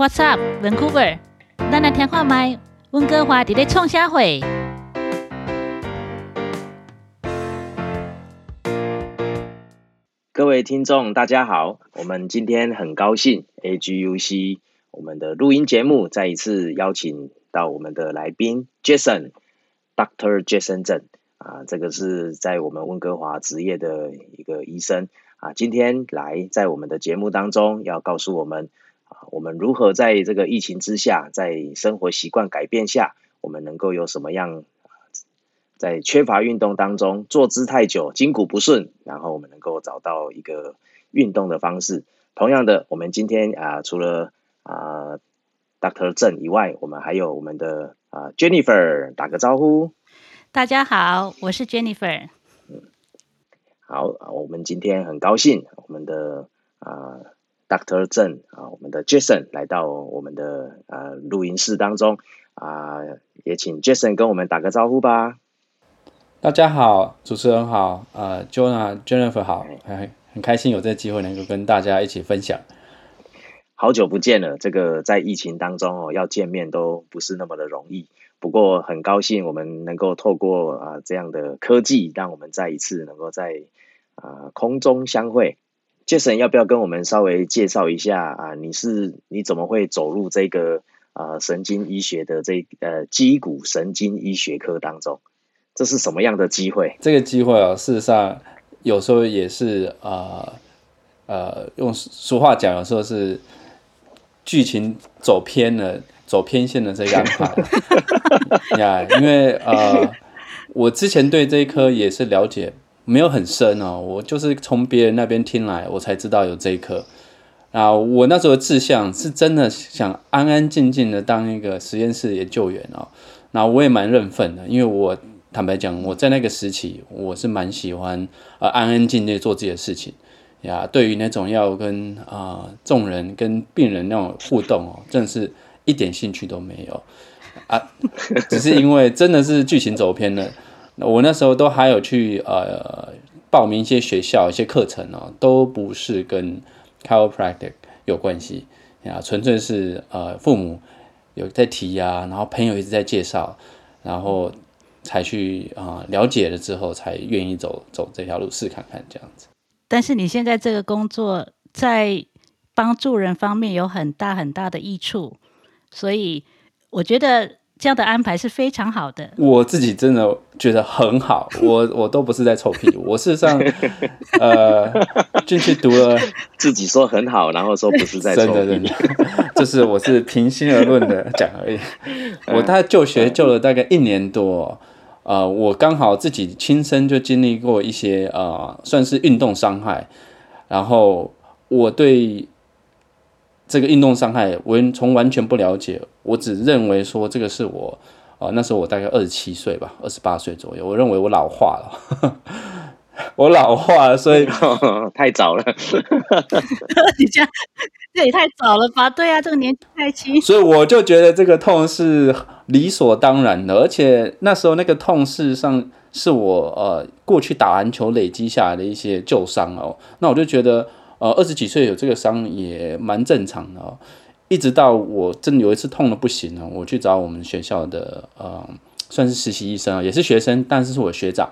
What's up, Vancouver？咱来听看麦，温哥华伫咧创啥会？各位听众，大家好，我们今天很高兴，AGUC 我们的录音节目再一次邀请到我们的来宾 Jason，Dr. Jason 郑啊，这个是在我们温哥华执业的一个医生啊，今天来在我们的节目当中要告诉我们啊，我们如何在这个疫情之下，在生活习惯改变下，我们能够有什么样？在缺乏运动当中，坐姿太久，筋骨不顺，然后我们能够找到一个运动的方式。同样的，我们今天啊，除了啊，Dr. 郑以外，我们还有我们的啊，Jennifer，打个招呼。大家好，我是 Jennifer。嗯，好，我们今天很高兴，我们的啊，Dr. 郑啊，我们的 Jason 来到我们的呃录音室当中啊，也请 Jason 跟我们打个招呼吧。大家好，主持人好，呃，Jonah Jennifer 好，很很开心有这个机会能够跟大家一起分享。好久不见了，这个在疫情当中哦，要见面都不是那么的容易。不过很高兴我们能够透过啊这样的科技，让我们再一次能够在啊空中相会。Jason 要不要跟我们稍微介绍一下啊？你是你怎么会走入这个啊神经医学的这呃肌骨神经医学科当中？这是什么样的机会？这个机会啊，事实上有时候也是呃呃，用俗话讲，有时候是剧情走偏了，走偏线的这个安排 呀。因为呃，我之前对这一科也是了解没有很深哦，我就是从别人那边听来，我才知道有这一科。啊，我那时候的志向是真的想安安静静的当一个实验室研究员哦。那我也蛮认份的，因为我。坦白讲，我在那个时期，我是蛮喜欢呃安安静静做自己的事情呀。对于那种要跟啊众人、跟病人那种互动哦，真的是一点兴趣都没有啊。只是因为真的是剧情走偏了，我那时候都还有去呃报名一些学校、一些课程哦，都不是跟 chiropractic 有关系呀，纯粹是呃父母有在提呀，然后朋友一直在介绍，然后。才去啊了解了之后，才愿意走走这条路试看看这样子。但是你现在这个工作在帮助人方面有很大很大的益处，所以我觉得这样的安排是非常好的。我自己真的觉得很好，我我都不是在臭屁，我事实上呃 进去读了，自己说很好，然后说不是在臭屁，就是我是平心而论的讲而已。我大概就学就了大概一年多。呃，我刚好自己亲身就经历过一些呃，算是运动伤害，然后我对这个运动伤害，我从完全不了解，我只认为说这个是我，呃，那时候我大概二十七岁吧，二十八岁左右，我认为我老化了。我老化了，所以 太早了。你这样这也太早了吧？对啊，这个年纪太轻。所以我就觉得这个痛是理所当然的，而且那时候那个痛事实上是我呃过去打篮球累积下来的一些旧伤哦。那我就觉得呃二十几岁有这个伤也蛮正常的哦。一直到我真有一次痛的不行了，我去找我们学校的呃算是实习医生啊，也是学生，但是是我学长。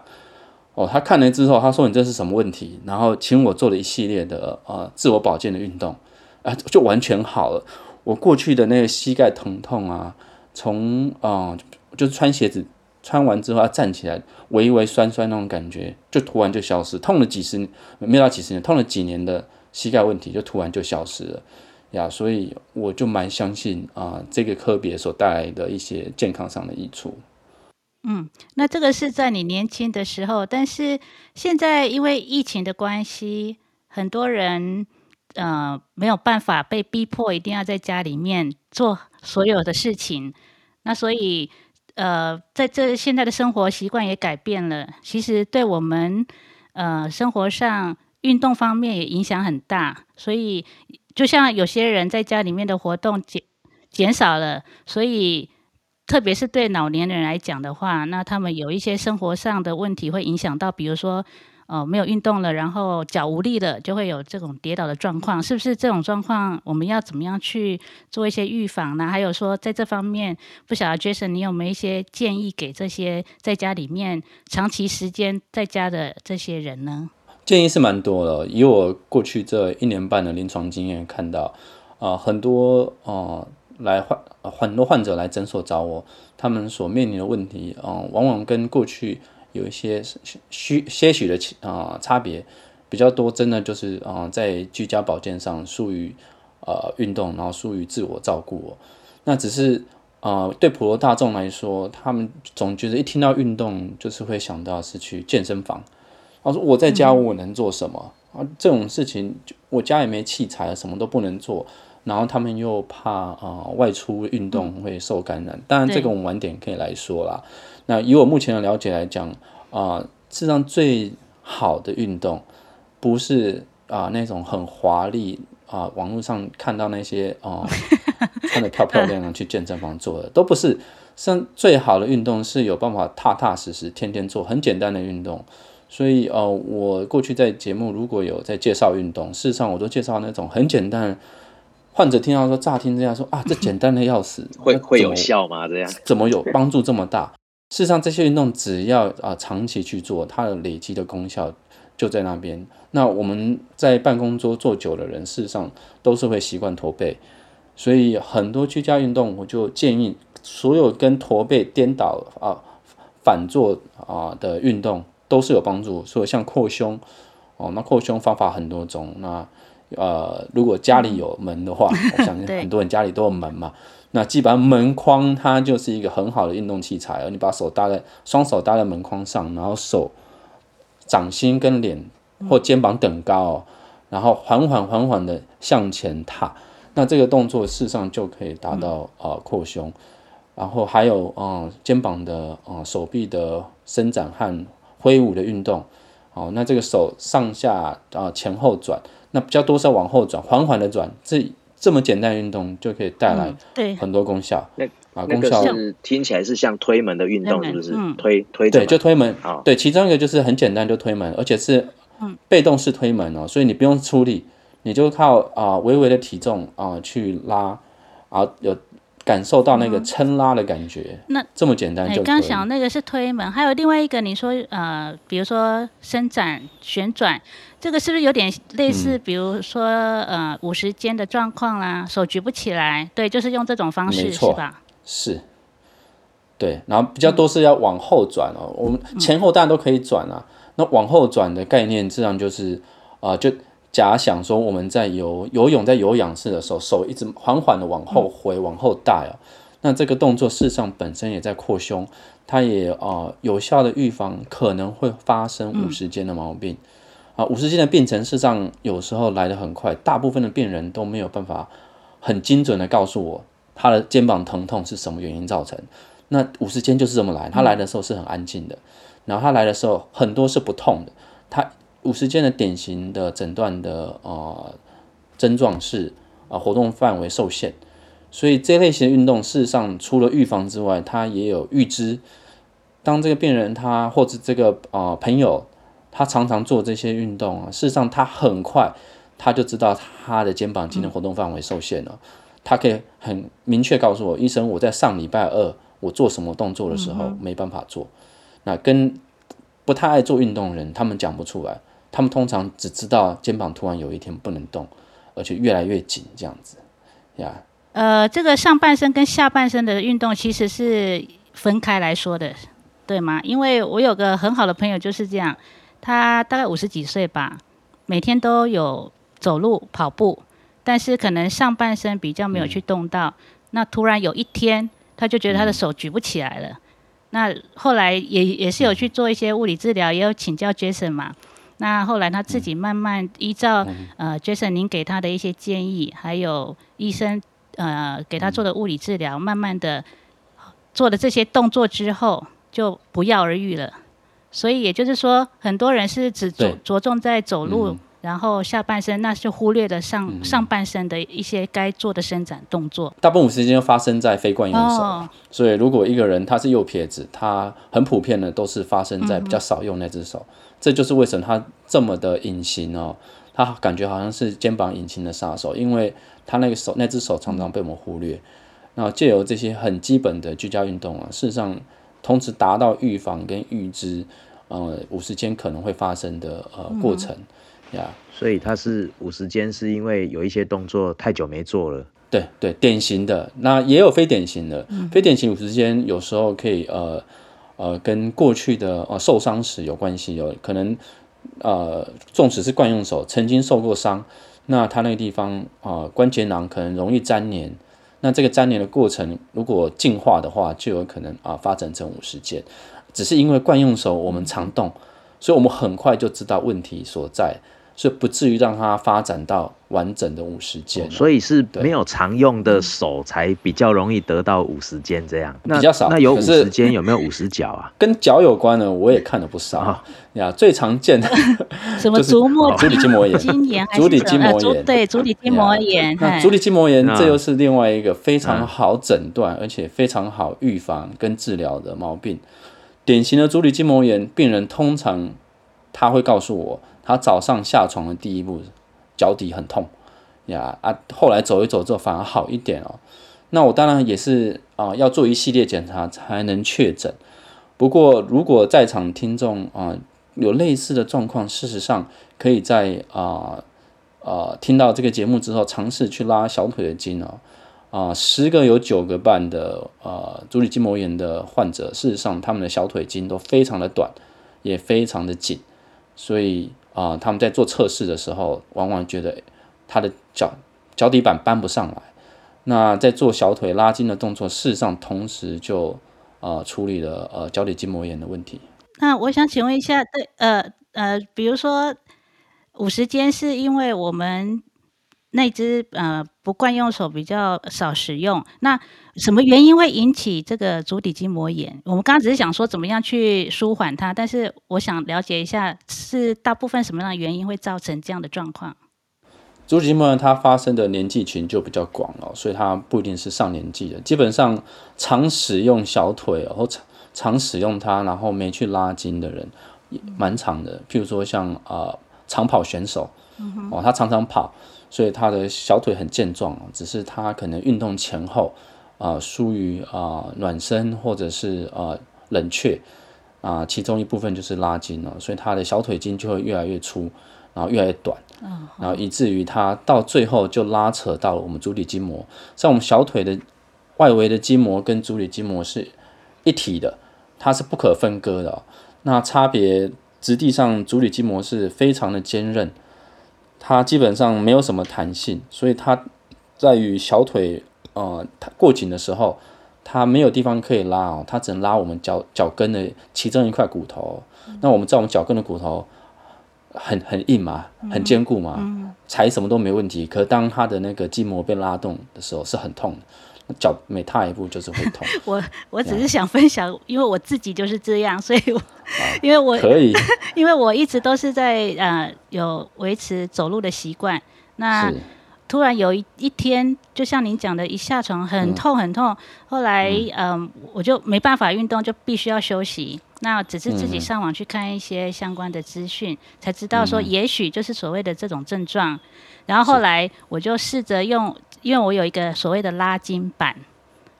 哦，他看了之后，他说你这是什么问题？然后请我做了一系列的呃自我保健的运动，啊，就完全好了。我过去的那个膝盖疼痛啊，从啊就是穿鞋子穿完之后要站起来，微微酸酸那种感觉，就突然就消失。痛了几十年，没有到几十年，痛了几年的膝盖问题就突然就消失了呀。所以我就蛮相信啊这个科别所带来的一些健康上的益处。嗯，那这个是在你年轻的时候，但是现在因为疫情的关系，很多人呃没有办法被逼迫一定要在家里面做所有的事情，那所以呃在这现在的生活习惯也改变了，其实对我们呃生活上运动方面也影响很大，所以就像有些人在家里面的活动减减少了，所以。特别是对老年人来讲的话，那他们有一些生活上的问题会影响到，比如说，呃没有运动了，然后脚无力了，就会有这种跌倒的状况，是不是这种状况我们要怎么样去做一些预防呢？还有说在这方面，不晓得 Jason 你有没有一些建议给这些在家里面长期时间在家的这些人呢？建议是蛮多的，以我过去这一年半的临床经验看到，啊、很多呃来患很多患者来诊所找我，他们所面临的问题，啊、往往跟过去有一些许些许的啊、差别比较多，真的就是啊、在居家保健上疏于呃运动，然后疏于自我照顾。那只是呃对普罗大众来说，他们总觉得一听到运动就是会想到是去健身房。他说我在家我能做什么、啊？这种事情就我家也没器材，什么都不能做。然后他们又怕啊、呃外出运动会受感染。当然这个我们晚点可以来说啦。那以我目前的了解来讲啊、事实上最好的运动不是啊、那种很华丽啊、网络上看到那些啊、穿的漂漂亮亮去健身房做的，都不是。像最好的运动是有办法踏踏实实天天做很简单的运动。所以呃，我过去在节目如果有在介绍运动，事实上我都介绍那种很简单。患者听到说乍听这样说啊，这 简单的要死，会会有效吗？这样怎么有帮助这么大？事实上，这些运动只要啊、长期去做，它的累积的功效就在那边。那我们在办公桌坐久的人，事实上都是会习惯驼背，所以很多居家运动，我就建议所有跟驼背颠倒啊、反坐啊、的运动都是有帮助。所以像扩胸哦，那扩胸方法很多种。那呃，如果家里有门的话，我相信很多人家里都有门嘛。那基本上门框它就是一个很好的运动器材，而你把手搭在双手搭在门框上，然后手掌心跟脸或肩膀等高、哦，然后缓缓缓缓的向前踏，那这个动作事实上就可以达到呃扩胸，然后还有呃肩膀的呃手臂的伸展和挥舞的运动，哦、那这个手上下啊、呃前后转，那比较多是要往后转，缓缓的转，这这么简单的运动就可以带来，很多功效。那功效是听起来是像推门的运动，是不是？嗯推推着对，就推门。好对，其中一个就是很简单，就推门，而且是被动式推门哦，所以你不用出力，你就靠啊、微微的体重啊、去拉，啊有感受到那个撑拉的感觉。那这么简单哎，就。刚想那个是推门，还有另外一个，你说呃，比如说伸展、旋转，这个是不是有点类似？嗯比如说呃，五十肩的状况啦，手举不起来，对，就是用这种方式是吧？是，对，然后比较多是要往后转哦，我们前后当然都可以转啊。那往后转的概念，自然就是啊、就假想说我们在游游泳在有氧式的时候，手一直缓缓的往后回、往后带哦。那这个动作事实上本身也在扩胸，它也啊、有效的预防可能会发生五十肩的毛病。啊，五十肩的病程事实上有时候来得很快，大部分的病人都没有办法很精准的告诉我他的肩膀疼痛是什么原因造成。那五十肩就是这么来，他来的时候是很安静的，然后他来的时候很多是不痛的。他五十肩的典型的诊断的呃症状是啊、呃活动范围受限，所以这类型的运动事实上除了预防之外，它也有预知。当这个病人他或者这个呃朋友他常常做这些运动啊，事实上他很快他就知道他的肩膀肌的活动范围受限了。他可以很明确告诉我，医生，我在上礼拜二我做什么动作的时候没办法做。那跟不太爱做运动的人，他们讲不出来，他们通常只知道肩膀突然有一天不能动，而且越来越紧这样子呀。呃，这个上半身跟下半身的运动其实是分开来说的，对吗？因为我有个很好的朋友就是这样，他大概五十几岁吧，每天都有走路、跑步，但是可能上半身比较没有去动到。那突然有一天，他就觉得他的手举不起来了。那后来也也是有去做一些物理治疗，也有请教 Jason 嘛。那后来他自己慢慢依照、呃 Jason 您给他的一些建议，还有医生呃给他做的物理治疗，慢慢的做了这些动作之后，就不药而愈了。所以也就是说，很多人是只着着重在走路，嗯。然后下半身，那是忽略了上、上半身的一些该做的伸展动作。大部分时间就发生在非惯用手，哦，所以如果一个人他是右撇子，他很普遍的都是发生在比较少用那只手。这就是为什么他这么的隐形哦，他感觉好像是肩膀隐形的杀手，因为他那个手那只手常常被我们忽略。那借由这些很基本的居家运动啊，事实上同时达到预防跟预知，呃，五十肩可能会发生的呃过程呀。所以他是五十肩，是因为有一些动作太久没做了。对对，典型的那也有非典型的，非典型五十肩有时候可以呃呃跟过去的呃受伤史有关系，有可能呃纵使是惯用手曾经受过伤，那他那个地方啊关节囊可能容易粘连，那这个粘连的过程如果进化的话，就有可能啊发展成五十件，只是因为惯用手我们常动，所以我们很快就知道问题所在。所以不至于让它发展到完整的五十肩，所以是没有常用的手才比较容易得到五十肩这样，比较少。那有五十肩有没有五十脚啊？跟脚有关的我也看了不少呀。最常见的 什么足膜足底筋膜炎、足底筋膜炎，对，足底筋膜炎。那足底筋膜炎这又是另外一个非常好诊断而且非常好预防跟治疗的毛病。典型的足底筋膜炎病人通常他会告诉我。他早上下床的第一步，脚底很痛呀啊，后来走一走之后反而好一点哦。那我当然也是啊，要做一系列检查才能确诊。不过如果在场听众啊有类似的状况，事实上可以在啊啊听到这个节目之后，尝试去拉小腿的筋哦。啊，十个有九个半的呃足底筋膜炎的患者，事实上他们的小腿筋都非常的短，也非常的紧，所以。啊，他们在做测试的时候，往往觉得他的脚脚底板搬不上来。那在做小腿拉筋的动作，事实上同时就呃处理了呃脚底筋膜炎的问题。那我想请问一下，对呃呃，比如说五十肩是因为我们。那只呃不惯用手比较少使用，那什么原因会引起这个足底筋膜炎？我们刚刚只是想说怎么样去舒缓它，但是我想了解一下，是大部分什么样的原因会造成这样的状况？足底筋膜炎它发生的年纪群就比较广哦，所以它不一定是上年纪的，基本上常使用小腿或常常使用它，然后没去拉筋的人蛮长的。譬如说像啊长跑选手，哦他常常跑。所以他的小腿很健壮只是他可能运动前后啊疏于啊暖身或者是啊冷却啊，其中一部分就是拉筋了，所以他的小腿筋就会越来越粗，然后越来越短，然后以至于他到最后就拉扯到了我们足底筋膜。像我们小腿的外围的筋膜跟足底筋膜是一体的，它是不可分割的。那差别质地上，足底筋膜是非常的坚韧。它基本上没有什么弹性，所以它在于小腿呃它过紧的时候，它没有地方可以拉哦，它只能拉我们脚脚跟的其中一块骨头。那我们知道我们脚跟的骨头很很硬嘛，很坚固嘛，踩什么都没问题。可当它的那个筋膜被拉动的时候，是很痛的。脚每踏一步就是会痛。我我只是想分享，因为我自己就是这样，所以我 因为我可以，因为我一直都是在呃有维持走路的习惯。那突然有一一天，就像您讲的，一下床很痛很痛，后来嗯我就没办法运动，就必须要休息。那只是自己上网去看一些相关的资讯，才知道说也许就是所谓的这种症状。然后后来我就试着用。因为我有一个所谓的拉筋板，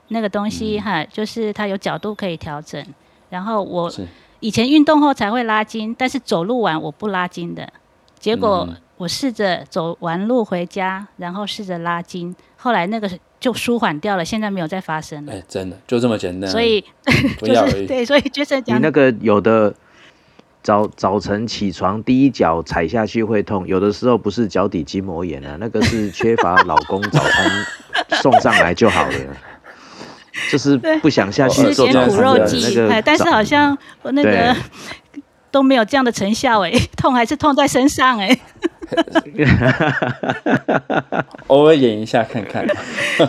那个东西哈，就是它有角度可以调整。然后我以前运动后才会拉筋，但是走路完我不拉筋的。结果我试着走完路回家，然后试着拉筋，后来那个就舒缓掉了，现在没有再发生了。哎，真的就这么简单。所以 就是对，所以就是讲你那个有的。早早晨起床，第一脚踩下去会痛，有的时候不是脚底筋膜炎啊，那个是 缺乏老公早餐送上来就好了，就是不想下去做早餐的那个。但是好像那个都没有这样的成效哎，痛还是痛在身上哎。偶尔演一下看看。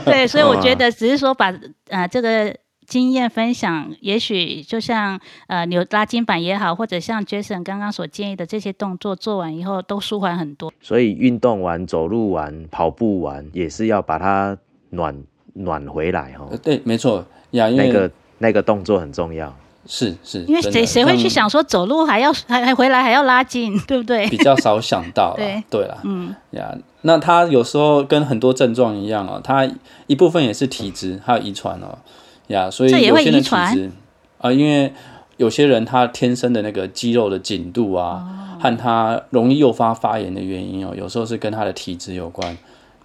对，所以我觉得只是说把啊这个。经验分享，也许就像呃扭拉筋板也好，或者像 Jason 刚刚所建议的这些动作做完以后，都舒缓很多。所以运动完、走路完、跑步完，也是要把它暖暖回来哈。对，没错呀，因为那个那个动作很重要。是是，因为谁谁会去想说走路还要 还还回来还要拉筋，对不对？比较少想到对了，对了，嗯呀，那他有时候跟很多症状一样哦，他一部分也是体质，还有遗传哦，呀，所以有些人体质啊、因为有些人他天生的那个肌肉的紧度啊，哦和他容易诱发发炎的原因哦，有时候是跟他的体质有关，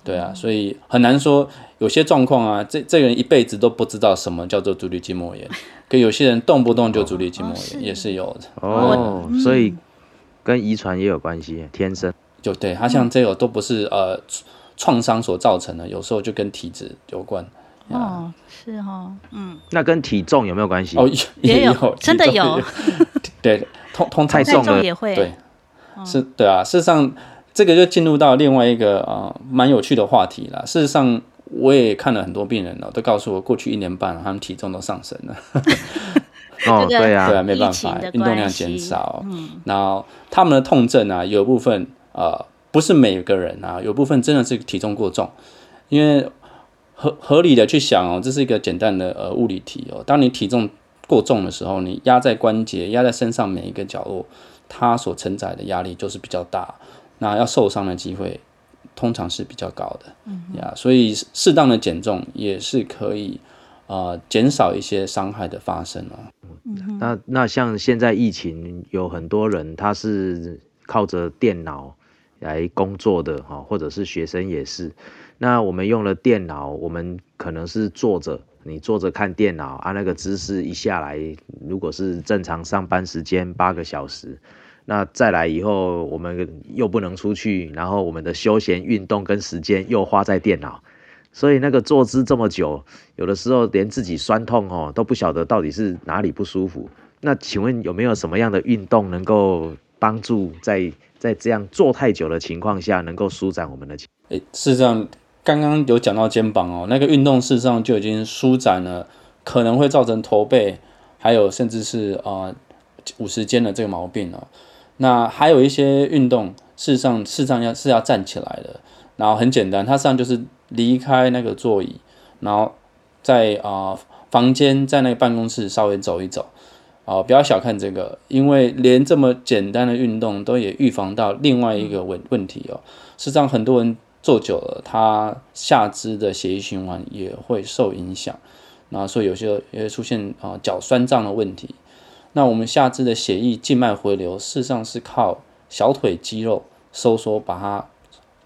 对哦啊，所以很难说有些状况啊，这这个人一辈子都不知道什么叫做足底筋膜炎，可有些人动不动就足底筋膜炎、哦也是有的。哦，所以跟遗传也有关系，天生。就对他像这个都不是呃创伤所造成的，有时候就跟体质有关。哦，是哦，嗯，那跟体重有没有关系？哦，也有有 真的有。对，通通太重了。也会，对，是，对啊。事实上，这个就进入到另外一个啊蛮有趣的话题了。事实上，我也看了很多病人哦，都告诉我，过去一年半他们体重都上升了。哦，这个对啊。对，啊，没办法运动量减少，嗯，然后他们的痛症啊，有部分呃，不是每个人啊，有部分真的是体重过重，因为合合理的去想哦，这是一个简单的呃物理题哦，当你体重过重的时候，你压在关节、压在身上每一个角落，它所承载的压力就是比较大，那要受伤的机会通常是比较高的，嗯呀，所以适当的减重也是可以呃减少一些伤害的发生哦。那那像现在疫情，有很多人他是靠着电脑来工作的哈，或者是学生也是。那我们用了电脑，我们可能是坐着，你坐着看电脑啊，那个姿势一下来，如果是正常上班时间八个小时，那再来以后我们又不能出去，然后我们的休闲运动跟时间又花在电脑。所以那个坐姿这么久，有的时候连自己酸痛哦都不晓得到底是哪里不舒服。那请问有没有什么样的运动能够帮助在在这样坐太久的情况下，能够舒展我们的筋？诶，事实上，刚刚有讲到肩膀哦，那个运动事实上就已经舒展了，可能会造成驼背，还有甚至是呃五十肩的这个毛病哦。那还有一些运动，事实上事实上要是要站起来的，然后很简单，它实际上就是离开那个座椅，然后在啊、房间在那个办公室稍微走一走。哦，不要小看这个，因为连这么简单的运动都也预防到另外一个问问题哦。事实上，很多人坐久了，他下肢的血液循环也会受影响，那所以有些也会出现啊脚酸胀的问题。那我们下肢的血液静脉回流，事实上是靠小腿肌肉收缩把它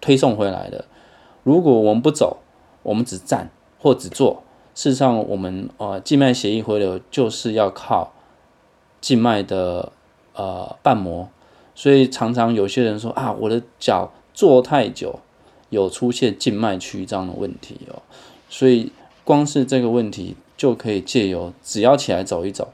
推送回来的。如果我们不走，我们只站或只坐，事实上我们呃静脉血液回流就是要靠静脉的呃瓣膜，所以常常有些人说啊，我的脚坐太久，有出现静脉曲张的问题哦。所以光是这个问题就可以借由只要起来走一走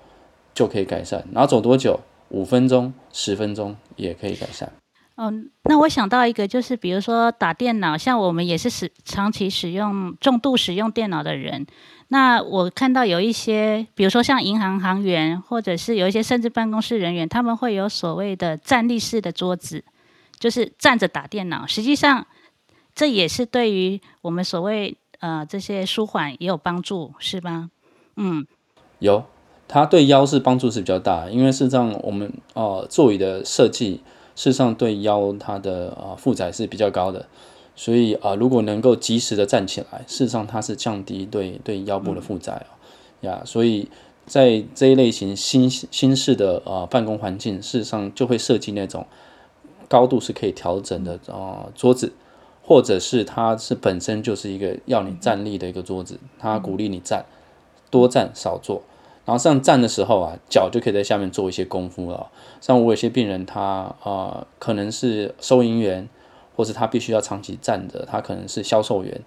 就可以改善，然后走多久？五分钟、十分钟也可以改善。嗯，那我想到一个，就是比如说打电脑，像我们也是使长期使用、重度使用电脑的人。那我看到有一些，比如说像银行行员，或者是有一些甚至办公室人员，他们会有所谓的站立式的桌子，就是站着打电脑。实际上，这也是对于我们所谓呃这些舒缓也有帮助，是吧？嗯，有，它对腰是帮助是比较大，因为事实上我们呃座椅的设计，事实上对腰它的呃负载是比较高的，所以啊、呃如果能够及时的站起来，事实上它是降低对对腰部的负载哦，呀，所以在这一类型新新式的呃办公环境，事实上就会设计那种高度是可以调整的呃桌子。或者是它是本身就是一个要你站立的一个桌子，它鼓励你站，多站少坐。然后上站的时候啊，脚就可以在下面做一些功夫了。像我有些病人他，呃可能是收银员，或是他必须要长期站着，他可能是销售员，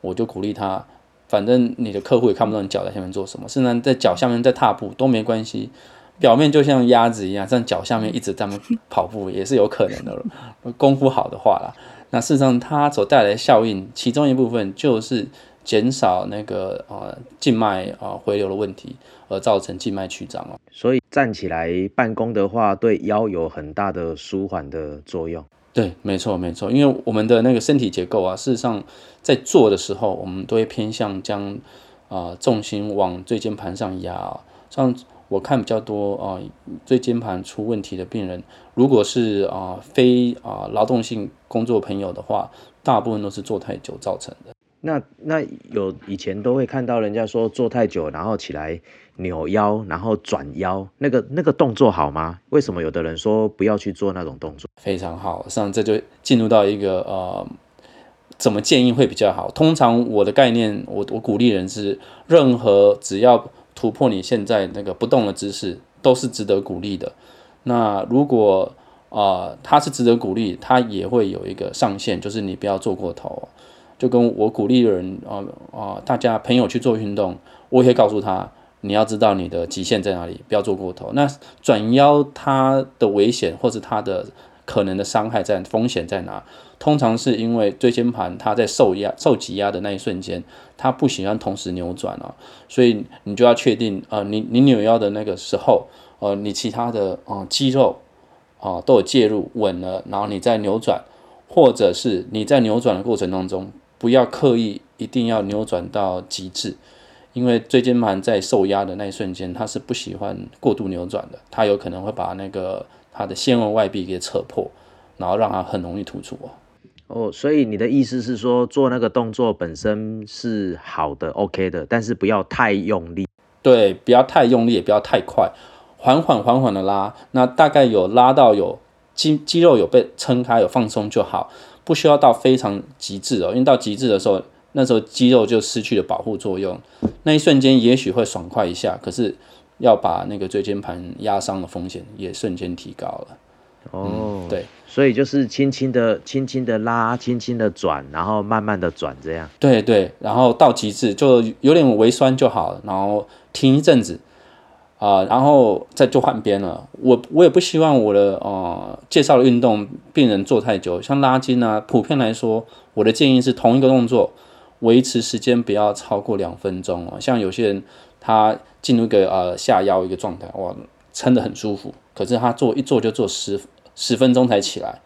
我就鼓励他，反正你的客户也看不到你脚在下面做什么，甚至在脚下面在踏步都没关系，表面就像鸭子一样，在脚下面一直在那跑步也是有可能的，功夫好的话啦。那事实上，它所带来的效应，其中一部分就是减少那个呃静脉、呃、回流的问题，而造成静脉曲张哦。所以站起来办公的话，对腰有很大的舒缓的作用。对，没错没错，因为我们的那个身体结构啊，事实上在做的时候，我们都会偏向将啊、重心往椎间盘上压。像我看比较多啊，椎间盘出问题的病人，如果是啊非啊劳动性工作朋友的话，大部分都是坐太久造成的。那那有以前都会看到人家说坐太久，然后起来扭腰，然后转腰，那个那个动作好吗？为什么有的人说不要去做那种动作？非常好，实际上这就进入到一个呃，怎么建议会比较好？通常我的概念，我我鼓励人是，任何只要突破你现在那个不动的姿势，都是值得鼓励的。那如果啊，它是值得鼓励，它也会有一个上限，就是你不要做过头。就跟我鼓励人啊啊，大家朋友去做运动，我也会告诉他，你要知道你的极限在哪里，不要做过头。那转腰它的危险或者它的可能的伤害在风险在哪？通常是因为椎间盘它在受压受挤压的那一瞬间，它不喜欢同时扭转啊，所以你就要确定啊，你你扭腰的那个时候，呃，你其他的啊肌肉啊都有介入稳了，然后你再扭转，或者是你在扭转的过程当中。不要刻意一定要扭转到极致，因为椎间盘在受压的那一瞬间，它是不喜欢过度扭转的，它有可能会把那个它的纤维外壁给扯破，然后让它很容易突出哦。哦，所以你的意思是说，做那个动作本身是好的，OK 的，但是不要太用力。对，不要太用力，也不要太快，缓缓缓缓的拉，那大概有拉到有肌肌肉有被撑开有放松就好。不需要到非常极致哦，因为到极致的时候，那时候肌肉就失去了保护作用，那一瞬间也许会爽快一下，可是要把那个椎间盘压伤的风险也瞬间提高了。哦，对，所以就是轻轻的、轻轻的拉，轻轻的转，然后慢慢的转，这样。对对，然后到极致就有点微酸就好了，然后停一阵子。啊，然后再就换边了。我我也不希望我的呃介绍的运动病人做太久，像拉筋啊，普遍来说，我的建议是同一个动作维持时间不要超过两分钟哦。像有些人他进入一个呃下腰一个状态，哇，撑得很舒服，可是他做一做就做十十分钟才起来，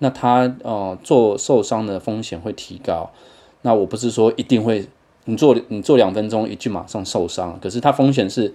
那他呃做受伤的风险会提高。那我不是说一定会你做你做两分钟一句马上受伤，可是它风险是。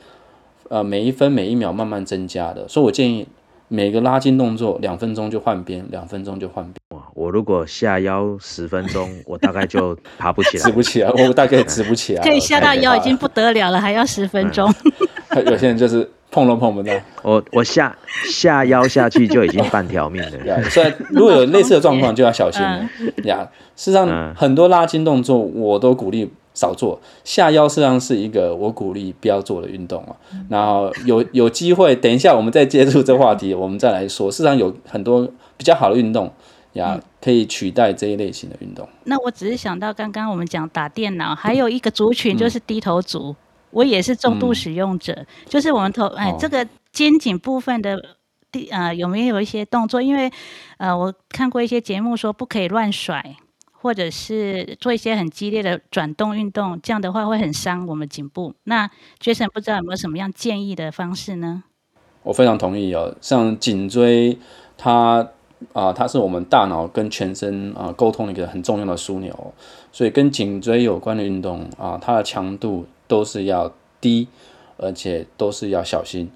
呃，每一分每一秒慢慢增加的，所以我建议每个拉筋动作两分钟就换边，两分钟就换边。哇，我如果下腰十分钟，我大概就爬不起来，直不起来，我大概直不起来。可以下到腰已经不得了了，还要十分钟。有些人就是碰都碰不到。我我下下腰下去就已经半条命了。所以如果有类似的状况，就要小心了。呀，事实上很多拉筋动作我都鼓励。少做下腰，实际上是一个我鼓励不要做的运动啊。然后有有机会，等一下我们再接触这话题，我们再来说。事实上有很多比较好的运动呀，可以取代这一类型的运动。那我只是想到刚刚我们讲打电脑，还有一个族群就是低头族，我也是重度使用者。就是我们头哎，这个肩颈部分的第呃有没有一些动作？因为呃我看过一些节目说不可以乱甩。或者是做一些很激烈的转动运动，这样的话会很伤我们颈部。那 Jason 不知道有没有什么样建议的方式呢？我非常同意哦，像颈椎，它啊，它是我们大脑跟全身啊沟通的一个很重要的枢纽，所以跟颈椎有关的运动啊，它的强度都是要低，而且都是要小心。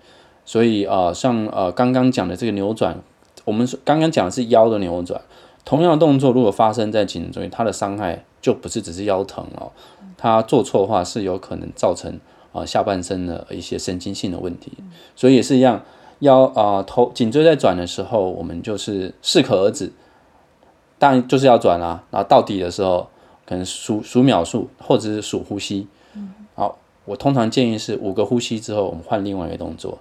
所以啊，像呃刚刚讲的这个扭转，我们刚刚讲的是腰的扭转。同样的动作，如果发生在颈椎，它的伤害就不是只是腰疼哦，它做错的话是有可能造成啊下半身的一些神经性的问题。所以也是一样，腰啊头颈椎在转的时候，我们就是适可而止，当然就是要转啦。然后到底的时候，可能数数秒数，或者是数呼吸。好，我通常建议是五个呼吸之后，我们换另外一个动作，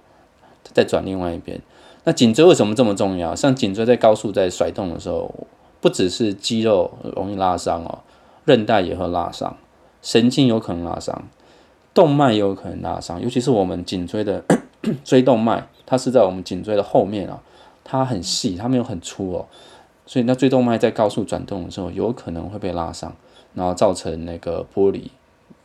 再转另外一边。那颈椎为什么这么重要？像颈椎在高速在甩动的时候。不只是肌肉容易拉伤哦，韧带也会拉伤，神经有可能拉伤，动脉也有可能拉伤。尤其是我们颈椎的 椎动脉，它是在我们颈椎的后面啊，它很细，它没有很粗哦，所以那椎动脉在高速转动的时候，有可能会被拉伤，然后造成那个剥离，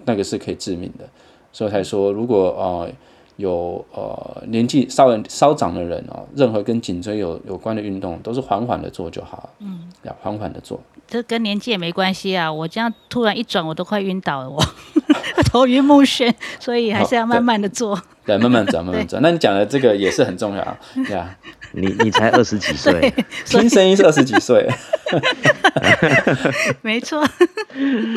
那个是可以致命的。所以才说，如果呃。有呃年纪稍微稍长的人哦，任何跟颈椎有有关的运动都是缓缓的做就好。嗯，要缓缓的做。这跟年纪也没关系啊，我这样突然一转，我都快晕倒了，我 头晕目眩，所以还是要慢慢的做。对，慢慢转，慢慢转。那你讲的这个也是很重要，对啊。你你才二十几岁，听声音是二十几岁，没错。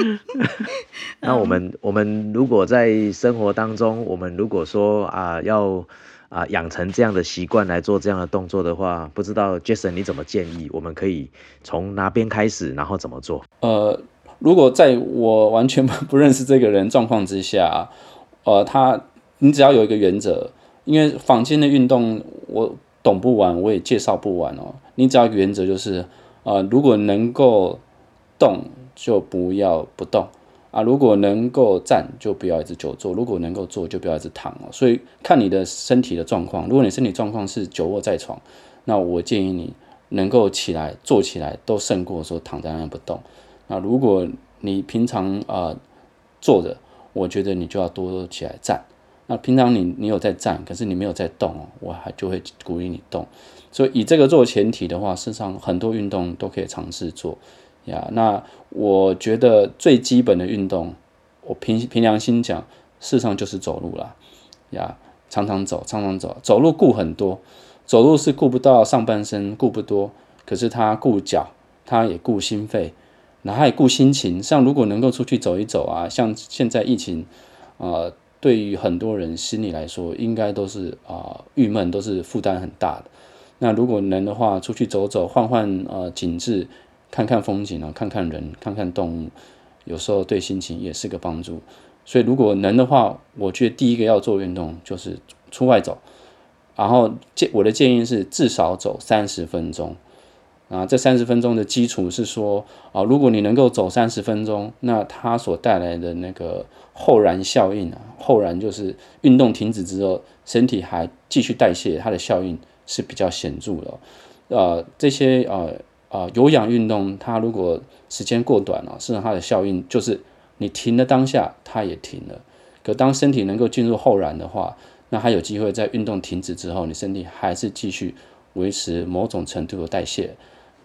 那我们我们如果在生活当中，我们如果说啊要啊养成这样的习惯来做这样的动作的话，不知道 Jason 你怎么建议？我们可以从哪边开始，然后怎么做？呃，如果在我完全不认识这个人状况之下，呃，他你只要有一个原则，因为坊间的运动我。懂不完，我也介绍不完哦。你只要原则就是，呃，如果能够动，就不要不动啊；如果能够站，就不要一直久坐；如果能够坐，就不要一直躺哦。所以看你的身体的状况。如果你身体状况是久卧在床，那我建议你能够起来坐起来，都胜过说躺在那不动。那如果你平常啊坐着，我觉得你就要多起来站。那平常你你有在站，可是你没有在动哦，我还就会鼓励你动。所以以这个做前提的话，事实上很多运动都可以尝试做呀。那我觉得最基本的运动，我凭凭良心讲，事实上就是走路啦呀，常常走，常常走，走路顾很多，走路是顾不到上半身，顾不多，可是他顾脚，他也顾心肺，然后也顾心情。像如果能够出去走一走啊，像现在疫情，呃。对于很多人心里来说，应该都是啊郁闷，都是负担很大的。那如果能的话，出去走走，换换呃景致，看看风景啊，看看人，看看动物，有时候对心情也是个帮助。所以如果能的话，我觉得第一个要做运动就是出外走，然后建我的建议是至少走三十分钟。啊，这三十分钟的基础是说啊，如果你能够走三十分钟，那它所带来的那个后燃效应啊，后燃就是运动停止之后，身体还继续代谢，它的效应是比较显著的。呃，这些呃呃有氧运动，它如果时间过短了，实际上它的效应就是你停的当下它也停了，可当身体能够进入后燃的话，那还有机会在运动停止之后，你身体还是继续维持某种程度的代谢。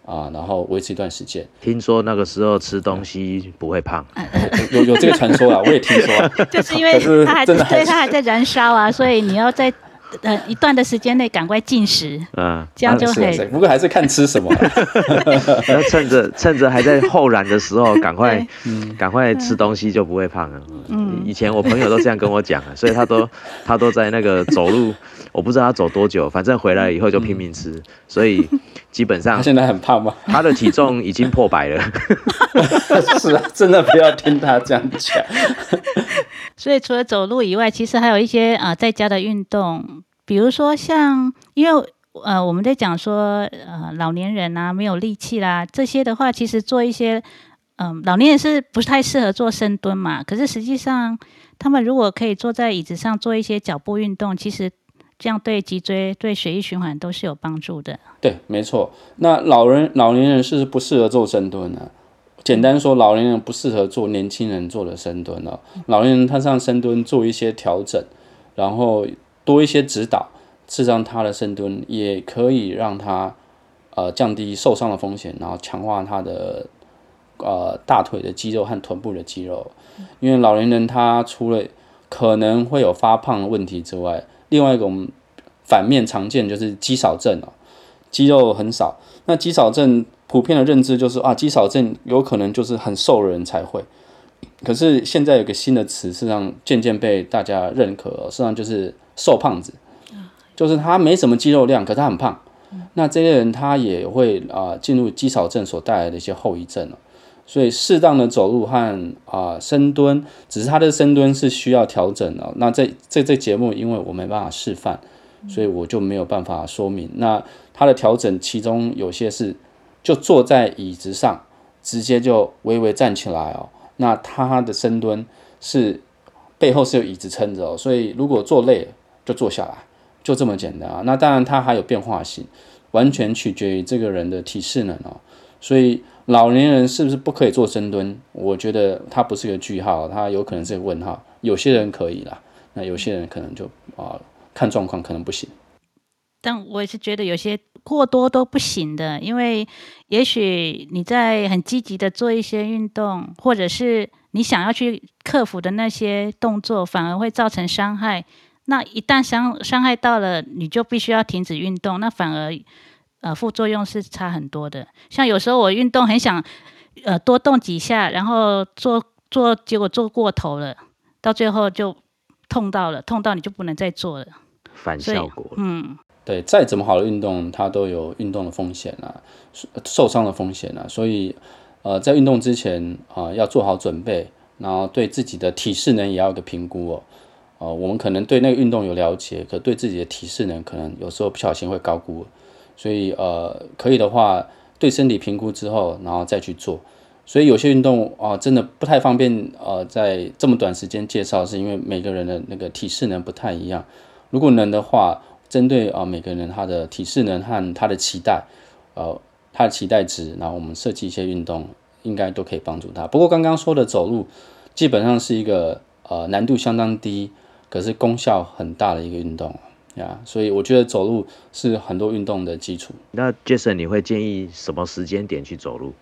啊，然后维持一段时间。听说那个时候吃东西不会胖，有有这个传说啊，我也听说。就是因为它还对它还在燃烧啊，所以你要在呃一段的时间内赶快进食，嗯，这样就可以。不过还是看吃什么，要趁着趁着还在后燃的时候，赶快赶快吃东西就不会胖了。嗯，以前我朋友都这样跟我讲啊，所以他都他都在那个走路。我不知道他走多久，反正回来以后就拼命吃，所以基本上他现在很胖吗？他的体重已经破百了。是啊，真的不要听他这样讲。所以除了走路以外，其实还有一些啊在家的运动，比如说像因为呃我们在讲说呃老年人啊没有力气啦这些的话，其实做一些嗯老年人是不太适合做深蹲嘛。可是实际上他们如果可以坐在椅子上做一些脚步运动，其实。这样对脊椎、对血液循环都是有帮助的。对，没错。那老人、老年人是不适合做深蹲的。简单说，老年人不适合做年轻人做的深蹲哦。老年人他上深蹲做一些调整，然后多一些指导，事实上他的深蹲也可以让他呃降低受伤的风险，然后强化他的呃大腿的肌肉和臀部的肌肉。因为老年人他除了可能会有发胖的问题之外，另外一种反面常见就是肌少症哦，肌肉很少。那肌少症普遍的认知就是啊，肌少症有可能就是很瘦的人才会。可是现在有个新的词，实际上渐渐被大家认可，实际上就是瘦胖子，就是他没什么肌肉量，可是他很胖。那这些人他也会啊进入肌少症所带来的一些后遗症了。所以适当的走路和啊深蹲，只是他的深蹲是需要调整的。那这这这节目，因为我没办法示范，所以我就没有办法说明。那他的调整，其中有些是就坐在椅子上，直接就微微站起来哦。那他的深蹲是背后是有椅子撑着哦，所以如果坐累了就坐下来，就这么简单啊。那当然它还有变化性，完全取决于这个人的体适能哦。所以。老年人是不是不可以做深蹲？我觉得它不是个句号，它有可能是个问号。有些人可以啦，那有些人可能就啊，看状况可能不行。但我也是觉得有些过多都不行的，因为也许你在很积极的做一些运动，或者是你想要去克服的那些动作，反而会造成伤害。那一旦伤伤害到了，你就必须要停止运动，那反而呃副作用是差很多的。像有时候我运动很想呃多动几下，然后做做，结果做过头了，到最后就痛到了，痛到你就不能再做了。反效果。嗯，对，再怎么好的运动，它都有运动的风险啊，受伤的风险啊，所以呃，在运动之前啊、要做好准备，然后对自己的体适能也要有个评估哦。呃，我们可能对那个运动有了解，可对自己的体适能可能有时候不小心会高估，所以呃，可以的话，对身体评估之后，然后再去做。所以有些运动啊、真的不太方便呃，在这么短时间介绍，是因为每个人的那个体适能不太一样。如果能的话，针对啊、每个人他的体适能和他的期待，呃，他的期待值，然后我们设计一些运动，应该都可以帮助他。不过刚刚说的走路，基本上是一个呃难度相当低，可是功效很大的一个运动呀，所以我觉得走路是很多运动的基础。那 Jason，你会建议什么时间点去走路？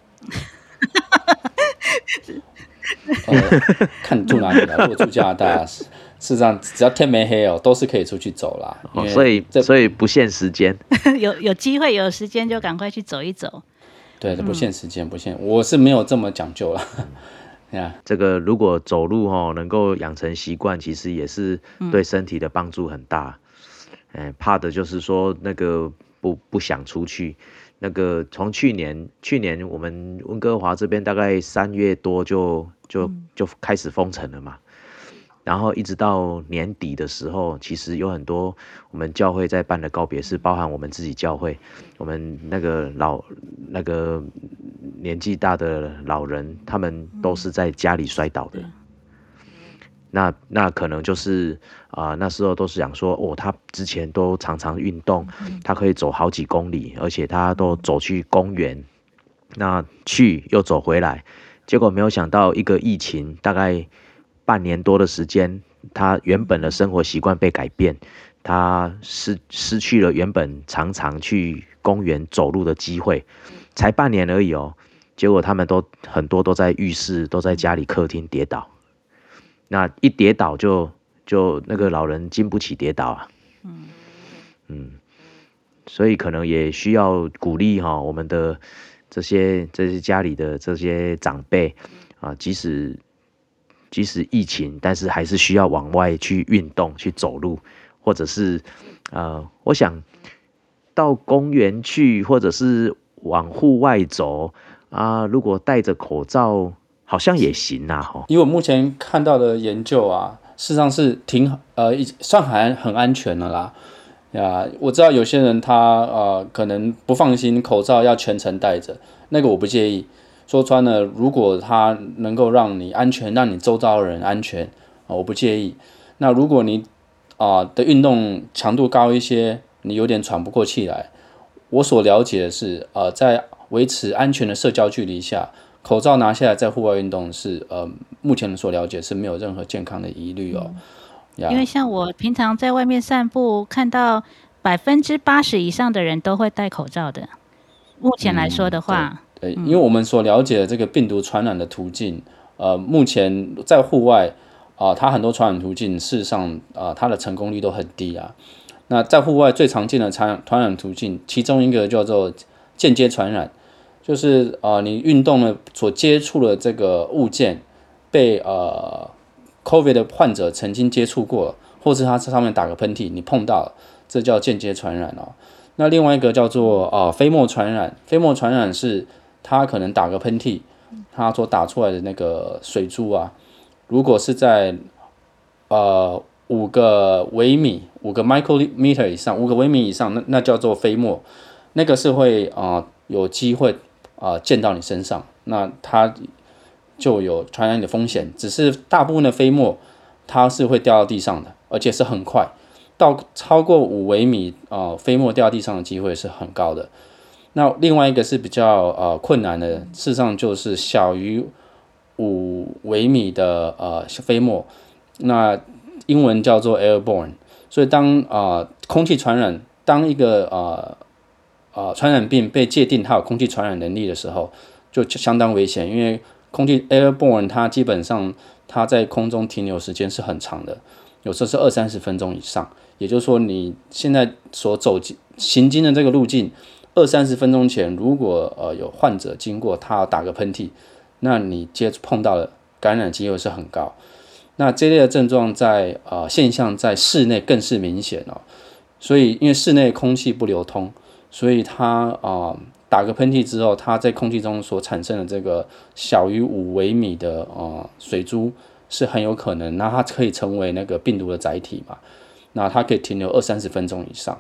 呃，看住哪里了。如果住加拿大，事事实上只要天没黑哦，都是可以出去走啦。哦，所以这所以不限时间。有有机会有时间就赶快去走一走。对不限时间，不限，我是没有这么讲究啦。呀，这个如果走路哦，能够养成习惯，其实也是对身体的帮助很大。哎、怕的就是说那个不不想出去。那个从去年去年我们温哥华这边大概三月多就就就开始封城了嘛，然后一直到年底的时候，其实有很多我们教会在办的告别式，包含我们自己教会，我们那个老那个年纪大的老人，他们都是在家里摔倒的。那那可能就是啊、那时候都是想说，哦，他之前都常常运动，他可以走好几公里，而且他都走去公园，那去又走回来，结果没有想到一个疫情，大概半年多的时间，他原本的生活习惯被改变，他失失去了原本常常去公园走路的机会，才半年而已哦。结果他们都很多都在浴室，都在家里客厅跌倒，那一跌倒就就那个老人经不起跌倒啊，嗯。所以可能也需要鼓励哈、我们的这些这些家里的这些长辈啊，即使即使疫情，但是还是需要往外去运动、去走路，或者是呃，我想到公园去，或者是往户外走啊，如果戴着口罩，好像也行呐、哈。因为我目前看到的研究啊，事实上是挺呃已算还很安全的啦。呀，我知道有些人他呃可能不放心口罩要全程戴着，那个我不介意。说穿了，如果它能够让你安全，让你周遭的人安全，啊、我不介意。那如果你啊、的运动强度高一些，你有点喘不过气来，我所了解的是，呃，在维持安全的社交距离下，口罩拿下来在户外运动是呃，目前所了解是没有任何健康的疑虑哦。呀因为像我平常在外面散步，看到百分之八十以上的人都会戴口罩的。目前来说的话，对，因为我们所了解的这个病毒传染的途径，呃，目前在户外啊、它很多传染途径，事实上啊、它的成功率都很低啊。那在户外最常见的传染传染途径，其中一个叫做间接传染，就是啊、你运动呢所接触的这个物件被呃 COVID 的患者曾经接触过了，或是他在上面打个喷嚏，你碰到了，这叫间接传染哦。那另外一个叫做啊、呃飞沫传染，飞沫传染是他可能打个喷嚏，他所打出来的那个水珠啊，如果是在呃五个微米、五个 micrometer 以上、五个微米以上，那那叫做飞沫，那个是会啊、有机会啊、溅到你身上，那它就有传染的风险。只是大部分的飞沫它是会掉到地上的，而且是很快。到超过五微米啊、飞沫掉地上的机会是很高的。那另外一个是比较呃困难的，事实上就是小于五微米的呃飞沫，那英文叫做 airborne。所以当啊、呃空气传染，当一个呃呃传染病被界定它有空气传染能力的时候，就相当危险，因为空气 airborne 它基本上它在空中停留时间是很长的。有时候是二三十分钟以上。也就是说，你现在所走行经的这个路径，二三十分钟前，如果呃有患者经过，他打个喷嚏，那你接触碰到的感染机会是很高。那这类的症状在呃现象在室内更是明显哦。所以因为室内空气不流通，所以他啊打个喷嚏之后，它在空气中所产生的这个小于五微米的呃水珠是很有可能，那它可以成为那个病毒的载体嘛。那它可以停留二三十分钟以上。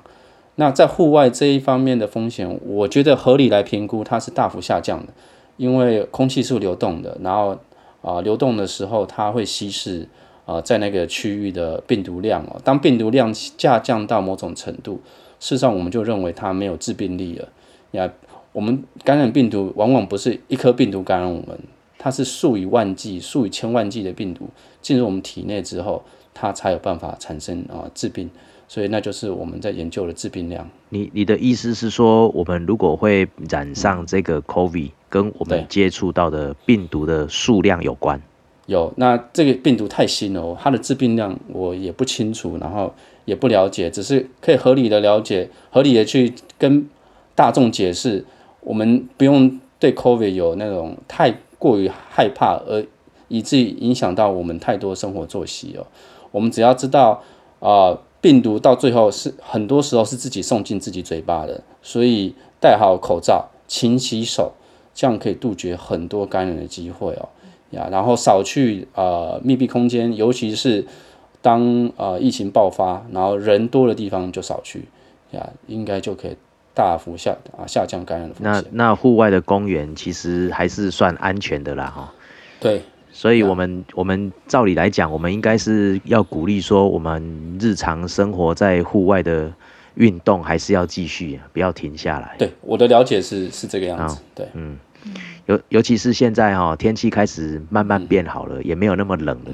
那在户外这一方面的风险，我觉得合理来评估，它是大幅下降的，因为空气是流动的，然后啊流动的时候，它会稀释啊在那个区域的病毒量哦。当病毒量下降到某种程度，事实上我们就认为它没有致病力了。呀，我们感染病毒往往不是一颗病毒感染我们，它是数以万计、数以千万计的病毒进入我们体内之后。它才有办法产生啊致病，所以那就是我们在研究的致病量。你你的意思是说，我们如果会染上这个 COVID，跟我们接触到的病毒的数量有关？有，那这个病毒太新了，它的致病量我也不清楚，然后也不了解，只是可以合理的了解，合理的去跟大众解释，我们不用对 COVID 有那种太过于害怕，而以至于影响到我们太多生活作息哦。我们只要知道，啊，病毒到最后是很多时候是自己送进自己嘴巴的，所以戴好口罩、勤洗手，这样可以杜绝很多感染的机会哦。呀，然后少去呃密闭空间，尤其是当呃疫情爆发，然后人多的地方就少去，呀，应该就可以大幅下啊下降感染的风险。那那户外的公园其实还是算安全的啦，哈。对。所以，我们我们照理来讲，我们应该是要鼓励说，我们日常生活在户外的运动还是要继续，不要停下来。对，我的了解是是这个样子。对，嗯，尤尤其是现在哈，天气开始慢慢变好了，也没有那么冷了。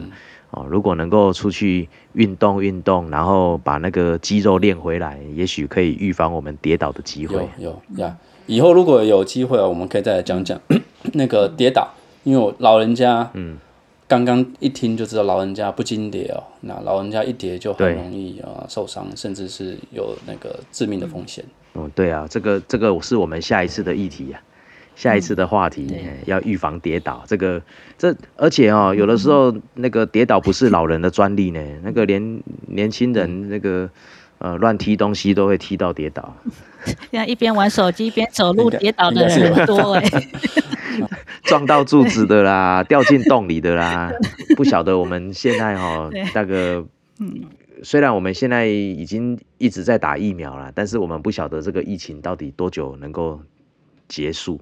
哦，如果能够出去运动运动，然后把那个肌肉练回来，也许可以预防我们跌倒的机会。有有呀，以后如果有机会，我们可以再来讲讲 那个跌倒。因为我老人家，嗯，刚刚一听就知道老人家不经跌哦，那老人家一跌就很容易啊受伤，甚至是有那个致命的风险。哦，对啊，这个这个是我们下一次的议题呀，下一次的话题要预防跌倒。这个这而且哦，有的时候那个跌倒不是老人的专利呢，那个连年轻人那个呃乱踢东西都会踢到跌倒。现在一边玩手机一边走路跌倒的人很多哎。撞到柱子的啦，掉进洞里的啦，不晓得我们现在哈那个，虽然我们现在已经一直在打疫苗了，但是我们不晓得这个疫情到底多久能够结束。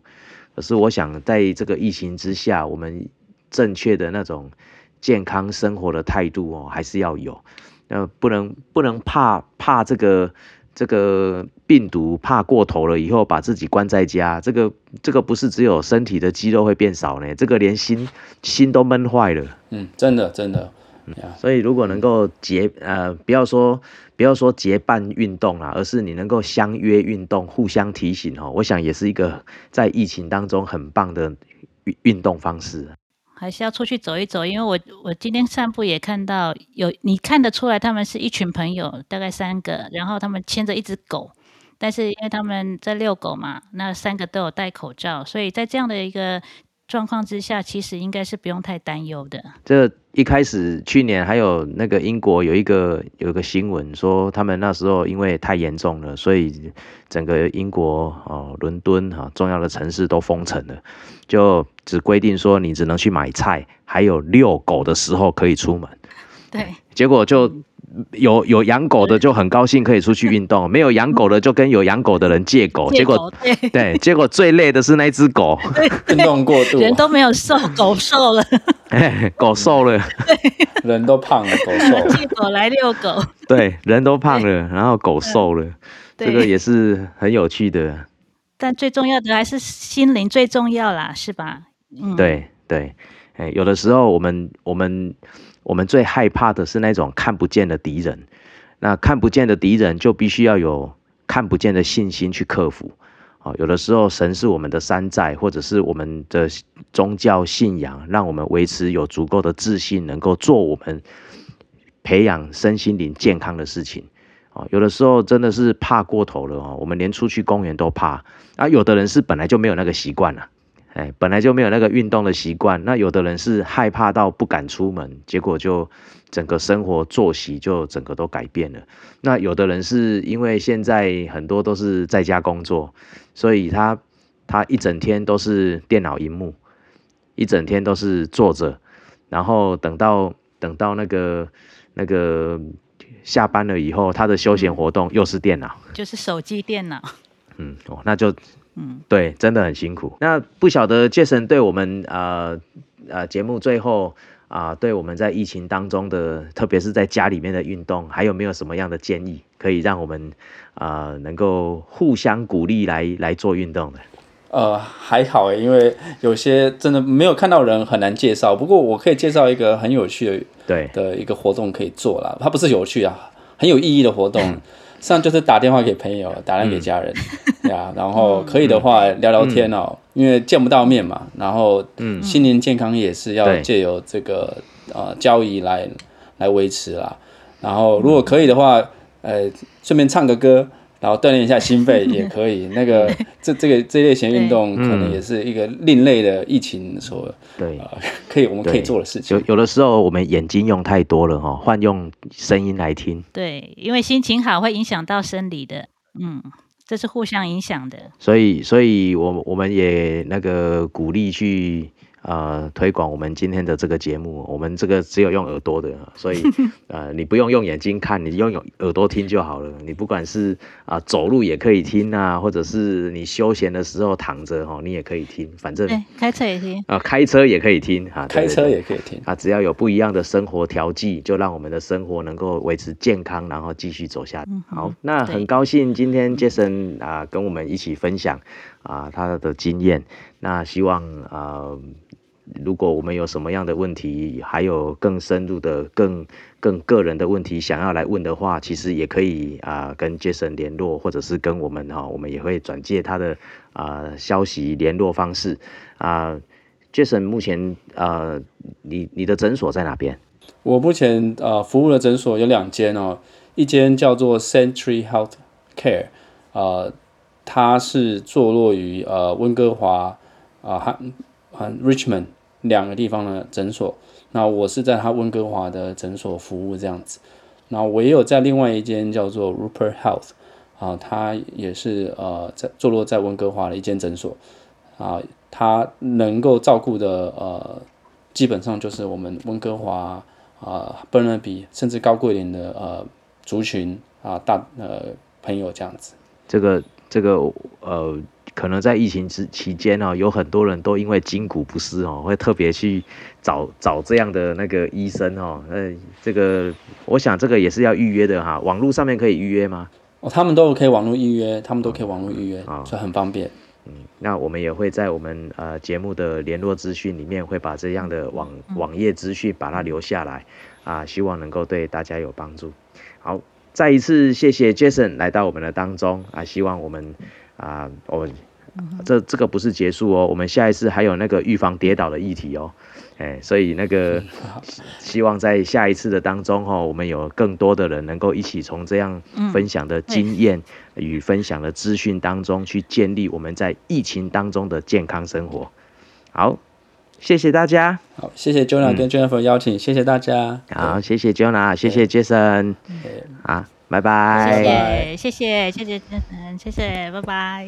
可是我想在这个疫情之下，我们正确的那种健康生活的态度哦，还是要有，呃，不能不能怕怕这个。这个病毒怕过头了，以后把自己关在家，这个这个不是只有身体的肌肉会变少呢，这个连心心都闷坏了。嗯，真的真的。嗯所以如果能够结呃，不要说不要说结伴运动啦，而是你能够相约运动，互相提醒哦，我想也是一个在疫情当中很棒的运运动方式。还是要出去走一走，因为我我今天散步也看到有，你看得出来他们是一群朋友，大概三个，然后他们牵着一只狗，但是因为他们在遛狗嘛，那三个都有戴口罩，所以在这样的一个。状况之下，其实应该是不用太担忧的。这一开始去年还有那个英国有一个有一个新闻说，他们那时候因为太严重了，所以整个英国哦，伦敦哈重要的城市都封城了，就只规定说你只能去买菜，还有遛狗的时候可以出门。对，结果就。有有养狗的就很高兴可以出去运动，没有养狗的就跟有养狗的人借狗，结果 对，结果最累的是那只狗，运动过度，人都没有瘦，狗瘦了，哎狗瘦了，人都胖了，狗瘦了，借狗来遛狗，对，人都胖了，然后狗瘦了，这个也是很有趣的。但最重要的还是心灵最重要啦，是吧？嗯，对对，哎，有的时候我们我们。我们最害怕的是那种看不见的敌人，那看不见的敌人就必须要有看不见的信心去克服。啊，有的时候神是我们的山寨，或者是我们的宗教信仰，让我们维持有足够的自信，能够做我们培养身心灵健康的事情。哦，有的时候真的是怕过头了哦，我们连出去公园都怕。啊，有的人是本来就没有那个习惯了，哎，本来就没有那个运动的习惯。那有的人是害怕到不敢出门，结果就整个生活作息就整个都改变了。那有的人是因为现在很多都是在家工作，所以他他一整天都是电脑荧幕，一整天都是坐着，然后等到等到那个那个。下班了以后，他的休闲活动又是电脑，就是手机电脑。嗯，哦，那就，嗯，对，真的很辛苦。那不晓得杰森对我们呃呃节目最后啊，对我们在疫情当中的，特别是在家里面的运动，还有没有什么样的建议，可以让我们啊能够互相鼓励来来做运动的？呃，还好诶，因为有些真的没有看到人，很难介绍。不过我可以介绍一个很有趣的，对的一个活动可以做啦。它不是有趣啊，很有意义的活动，上就是打电话给朋友，打电话给家人 呀，然后可以的话聊聊天哦，因为见不到面嘛。然后，嗯，心灵健康也是要借由这个呃交易来来维持啦。然后，如果可以的话，呃，顺便唱个歌。然后锻炼一下心肺 也可以，那个这这个这类型运动可能也是一个另类的疫情所对可以我们可以做的事情。有有的时候我们眼睛用太多了哈，换用声音来听。对，因为心情好会影响到生理的，嗯，这是互相影响的。所以，所以我我们也那个鼓励去。呃，推广我们今天的这个节目，我们这个只有用耳朵的，所以 呃，你不用用眼睛看，你用用耳朵听就好了。你不管是啊走路也可以听啊，或者是你休闲的时候躺着哈，你也可以听，反正开车也听啊，开车也可以听哈，开车也可以听啊，只要有不一样的生活调剂，就让我们的生活能够维持健康，然后继续走下去。好，那很高兴今天杰森啊跟我们一起分享啊他的经验，那希望啊。如果我们有什么样的问题，还有更深入的、更更个人的问题想要来问的话，其实也可以啊跟 Jason 联络，或者是跟我们哈，我们也会转借他的啊消息联络方式啊。Jason 目前啊，你你的诊所在哪边？我目前啊服务的诊所有两间哦，一间叫做 Century Health Care 啊，它是坐落于呃温哥华啊汉。啊，Richmond 两个地方的诊所，那我是在他温哥华的诊所服务这样子，那我也有在另外一间叫做 Rupert Health，啊，它也是呃在坐落在温哥华的一间诊所，啊，它能够照顾的呃基本上就是我们温哥华啊 Burnaby 甚至高贵点的呃族群啊大呃朋友这样子，这个这个呃。可能在疫情之期间哦，有很多人都因为筋骨不适哦，会特别去找找这样的那个医生哦。呃，这个我想这个也是要预约的哈。网络上面可以预约吗？哦，他们都可以网络预约，他们都可以网络预约，所以很方便。嗯，那我们也会在我们呃节目的联络资讯里面会把这样的网网页资讯把它留下来啊，希望能够对大家有帮助。好，再一次谢谢 Jason 来到我们的当中啊，希望我们。啊，我这这个不是结束哦，我们下一次还有那个预防跌倒的议题哦，哎，所以那个 希望在下一次的当中哈，我们有更多的人能够一起从这样分享的经验与分享的资讯当中去建立我们在疫情当中的健康生活。好，谢谢大家。好，谢谢 Jonah 跟 Jennifer 邀请，谢谢大家。好，谢谢 Jonah，谢谢 Jason。啊。拜拜，谢谢，谢谢，谢谢，谢谢，拜拜。